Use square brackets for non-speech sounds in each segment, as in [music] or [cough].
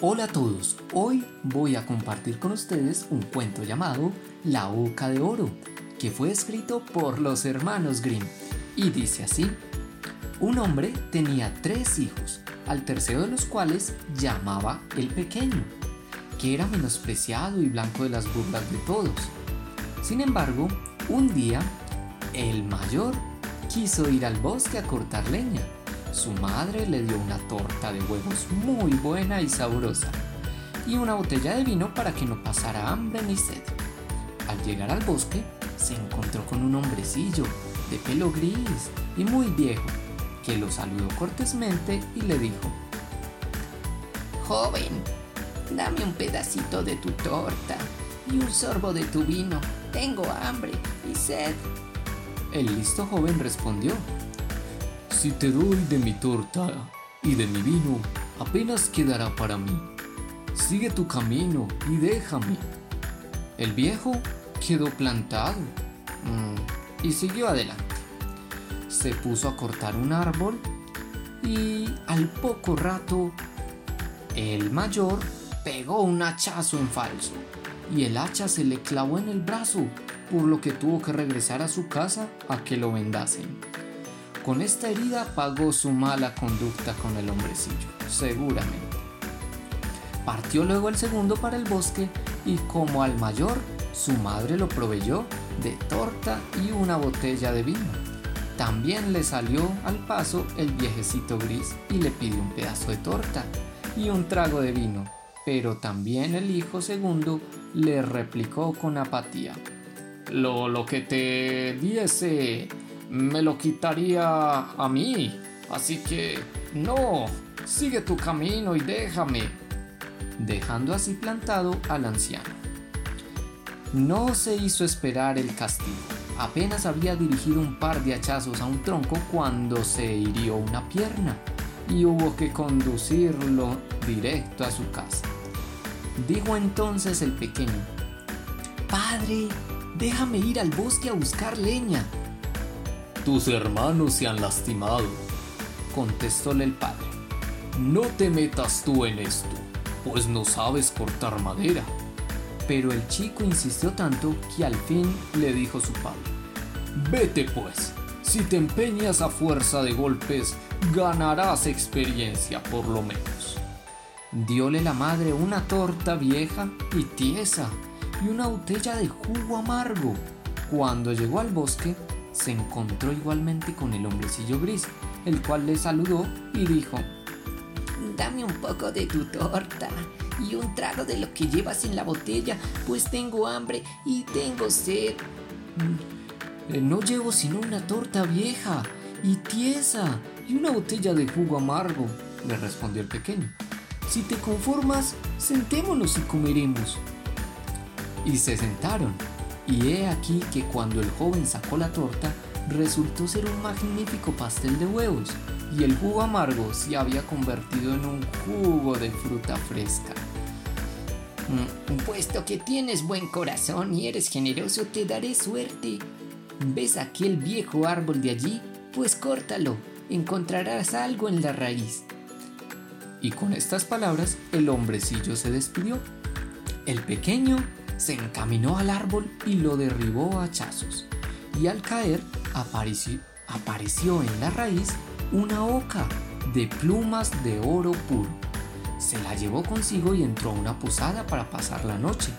Hola a todos, hoy voy a compartir con ustedes un cuento llamado La Oca de Oro, que fue escrito por los hermanos Grimm y dice así. Un hombre tenía tres hijos, al tercero de los cuales llamaba el pequeño, que era menospreciado y blanco de las burlas de todos. Sin embargo, un día, el mayor quiso ir al bosque a cortar leña su madre le dio una torta de huevos muy buena y sabrosa y una botella de vino para que no pasara hambre ni sed. Al llegar al bosque, se encontró con un hombrecillo de pelo gris y muy viejo, que lo saludó cortésmente y le dijo, Joven, dame un pedacito de tu torta y un sorbo de tu vino. Tengo hambre y sed. El listo joven respondió, si te doy de mi torta y de mi vino, apenas quedará para mí. Sigue tu camino y déjame. El viejo quedó plantado mm, y siguió adelante. Se puso a cortar un árbol y al poco rato el mayor pegó un hachazo en falso y el hacha se le clavó en el brazo, por lo que tuvo que regresar a su casa a que lo vendasen. Con esta herida pagó su mala conducta con el hombrecillo, seguramente. Partió luego el segundo para el bosque y como al mayor, su madre lo proveyó de torta y una botella de vino. También le salió al paso el viejecito gris y le pidió un pedazo de torta y un trago de vino, pero también el hijo segundo le replicó con apatía. Lo, lo que te diese me lo quitaría a mí. Así que no, sigue tu camino y déjame. Dejando así plantado al anciano. No se hizo esperar el castigo. Apenas había dirigido un par de hachazos a un tronco cuando se hirió una pierna y hubo que conducirlo directo a su casa. Dijo entonces el pequeño, Padre, déjame ir al bosque a buscar leña. Tus hermanos se han lastimado, contestóle el padre. No te metas tú en esto, pues no sabes cortar madera. Pero el chico insistió tanto que al fin le dijo su padre. Vete pues, si te empeñas a fuerza de golpes, ganarás experiencia por lo menos. Diole la madre una torta vieja y tiesa y una botella de jugo amargo. Cuando llegó al bosque, se encontró igualmente con el hombrecillo gris, el cual le saludó y dijo, Dame un poco de tu torta y un trago de lo que llevas en la botella, pues tengo hambre y tengo sed. Mm, eh, no llevo sino una torta vieja y tiesa y una botella de jugo amargo, le respondió el pequeño. Si te conformas, sentémonos y comeremos. Y se sentaron y he aquí que cuando el joven sacó la torta, resultó ser un magnífico pastel de huevos y el jugo amargo se había convertido en un jugo de fruta fresca. Mm, puesto que tienes buen corazón y eres generoso, te daré suerte. ¿Ves aquel viejo árbol de allí? Pues córtalo, encontrarás algo en la raíz. Y con estas palabras el hombrecillo se despidió. El pequeño se encaminó al árbol y lo derribó a hachazos. Y al caer apareció, apareció en la raíz una oca de plumas de oro puro. Se la llevó consigo y entró a una posada para pasar la noche.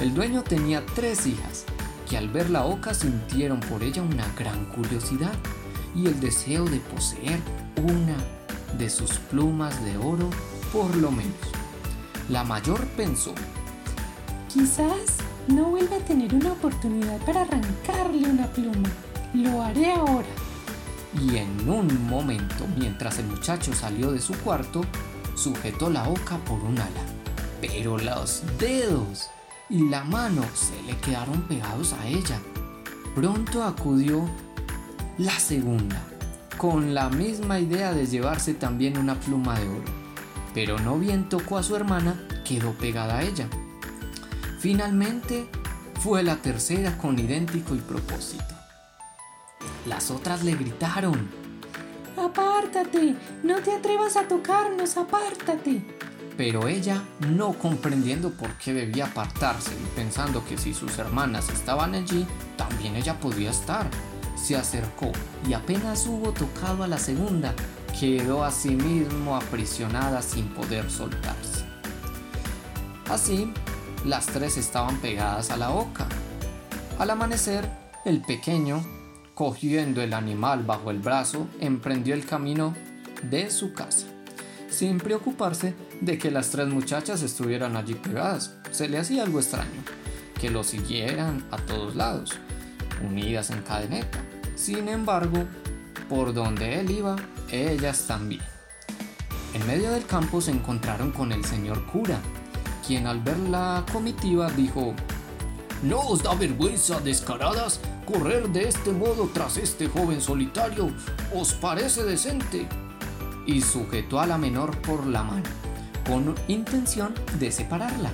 El dueño tenía tres hijas, que al ver la oca sintieron por ella una gran curiosidad y el deseo de poseer una de sus plumas de oro por lo menos. La mayor pensó, Quizás no vuelva a tener una oportunidad para arrancarle una pluma. Lo haré ahora. Y en un momento, mientras el muchacho salió de su cuarto, sujetó la oca por un ala. Pero los dedos y la mano se le quedaron pegados a ella. Pronto acudió la segunda, con la misma idea de llevarse también una pluma de oro. Pero no bien tocó a su hermana, quedó pegada a ella. Finalmente, fue la tercera con idéntico y propósito. Las otras le gritaron, Apártate, no te atrevas a tocarnos, apártate. Pero ella, no comprendiendo por qué debía apartarse y pensando que si sus hermanas estaban allí, también ella podía estar, se acercó y apenas hubo tocado a la segunda, quedó a sí mismo aprisionada sin poder soltarse. Así, las tres estaban pegadas a la oca. Al amanecer, el pequeño, cogiendo el animal bajo el brazo, emprendió el camino de su casa sin preocuparse de que las tres muchachas estuvieran allí pegadas. Se le hacía algo extraño, que lo siguieran a todos lados, unidas en cadeneta. Sin embargo, por donde él iba, ellas también. En medio del campo se encontraron con el señor cura, quien al ver la comitiva dijo, ¿No os da vergüenza, descaradas, correr de este modo tras este joven solitario? ¿Os parece decente? y sujetó a la menor por la mano, con intención de separarla,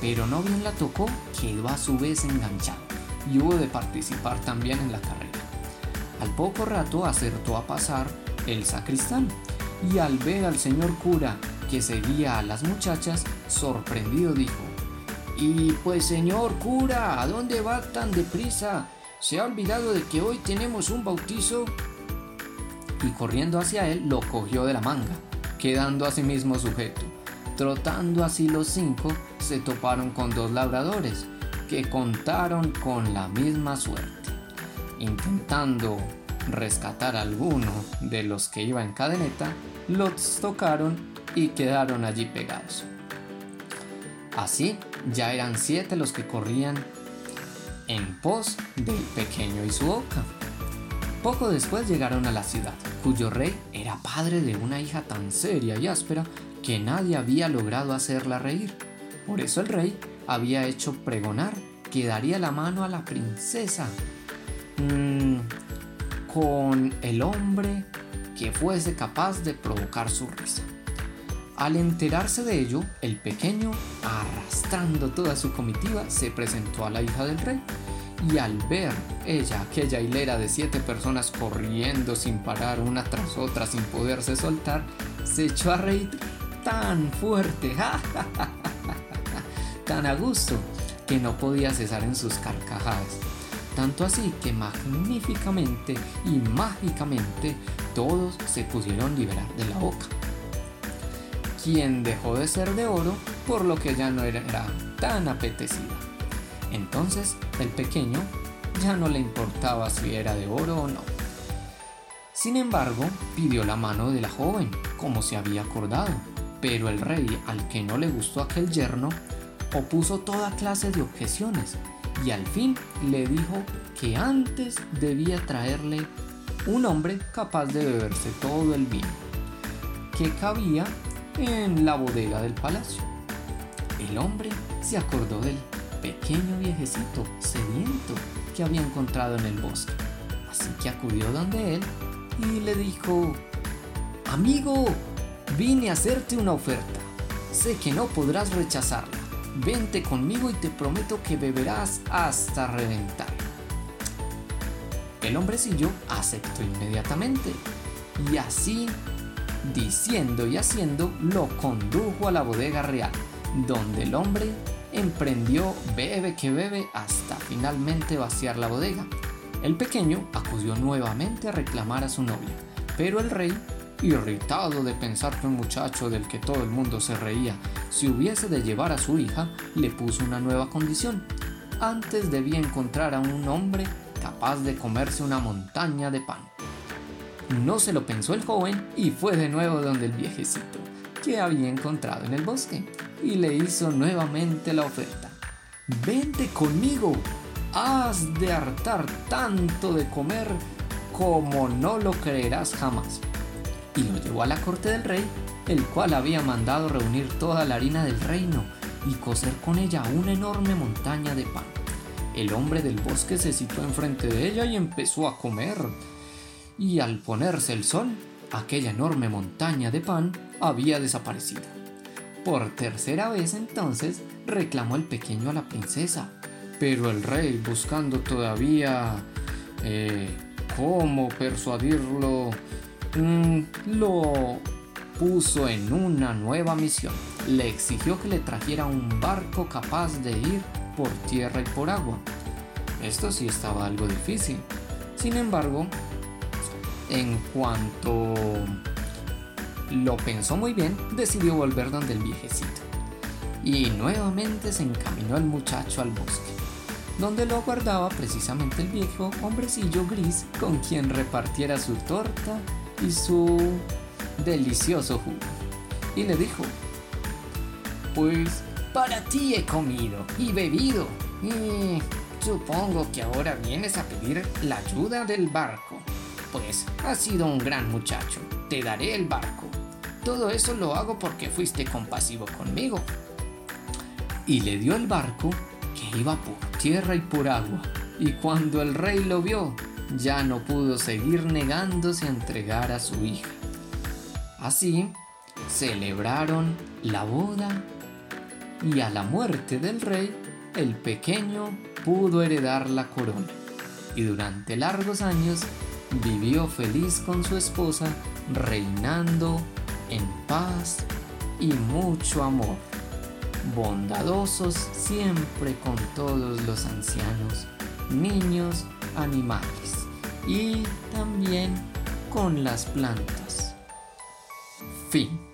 pero no bien la tocó, quedó a su vez enganchado y hubo de participar también en la carrera. Al poco rato acertó a pasar el sacristán y al ver al señor cura que seguía a las muchachas, sorprendido dijo, Y pues señor cura, ¿a dónde va tan deprisa? ¿Se ha olvidado de que hoy tenemos un bautizo? y corriendo hacia él lo cogió de la manga, quedando a sí mismo sujeto. Trotando así los cinco, se toparon con dos labradores, que contaron con la misma suerte. Intentando rescatar a alguno de los que iba en cadeneta, los tocaron y quedaron allí pegados. Así, ya eran siete los que corrían en pos del pequeño y su boca. Poco después llegaron a la ciudad, cuyo rey era padre de una hija tan seria y áspera que nadie había logrado hacerla reír. Por eso el rey había hecho pregonar que daría la mano a la princesa mm, con el hombre que fuese capaz de provocar su risa. Al enterarse de ello, el pequeño, arrastrando toda su comitiva, se presentó a la hija del rey y al ver ella aquella hilera de siete personas corriendo sin parar una tras otra sin poderse soltar, se echó a reír tan fuerte, [laughs] tan a gusto, que no podía cesar en sus carcajadas. Tanto así que magníficamente y mágicamente todos se pudieron liberar de la boca. Quien dejó de ser de oro por lo que ya no era tan apetecida. Entonces el pequeño ya no le importaba si era de oro o no. Sin embargo, pidió la mano de la joven, como se había acordado, pero el rey, al que no le gustó aquel yerno, opuso toda clase de objeciones y al fin le dijo que antes debía traerle un hombre capaz de beberse todo el vino que cabía en la bodega del palacio. El hombre se acordó del pequeño viejecito sediento que había encontrado en el bosque. Así que acudió donde él y le dijo, Amigo, vine a hacerte una oferta. Sé que no podrás rechazarla. Vente conmigo y te prometo que beberás hasta reventar. El hombrecillo aceptó inmediatamente y así, diciendo y haciendo, lo condujo a la bodega real, donde el hombre emprendió bebe que bebe hasta finalmente vaciar la bodega. El pequeño acudió nuevamente a reclamar a su novia, pero el rey, irritado de pensar que un muchacho del que todo el mundo se reía si hubiese de llevar a su hija, le puso una nueva condición. Antes debía encontrar a un hombre capaz de comerse una montaña de pan. No se lo pensó el joven y fue de nuevo donde el viejecito, que había encontrado en el bosque y le hizo nuevamente la oferta. Vente conmigo, has de hartar tanto de comer como no lo creerás jamás. Y lo llevó a la corte del rey, el cual había mandado reunir toda la harina del reino y cocer con ella una enorme montaña de pan. El hombre del bosque se situó enfrente de ella y empezó a comer. Y al ponerse el sol, aquella enorme montaña de pan había desaparecido. Por tercera vez entonces reclamó el pequeño a la princesa, pero el rey, buscando todavía eh, cómo persuadirlo, mm, lo puso en una nueva misión. Le exigió que le trajera un barco capaz de ir por tierra y por agua. Esto sí estaba algo difícil. Sin embargo, en cuanto lo pensó muy bien, decidió volver donde el viejecito. Y nuevamente se encaminó el muchacho al bosque, donde lo aguardaba precisamente el viejo hombrecillo gris con quien repartiera su torta y su delicioso jugo. Y le dijo, pues para ti he comido y bebido. Y supongo que ahora vienes a pedir la ayuda del barco. Pues has sido un gran muchacho. Te daré el barco. Todo eso lo hago porque fuiste compasivo conmigo. Y le dio el barco que iba por tierra y por agua. Y cuando el rey lo vio, ya no pudo seguir negándose a entregar a su hija. Así, celebraron la boda y a la muerte del rey, el pequeño pudo heredar la corona y durante largos años vivió feliz con su esposa, reinando en paz y mucho amor, bondadosos siempre con todos los ancianos, niños, animales y también con las plantas. Fin.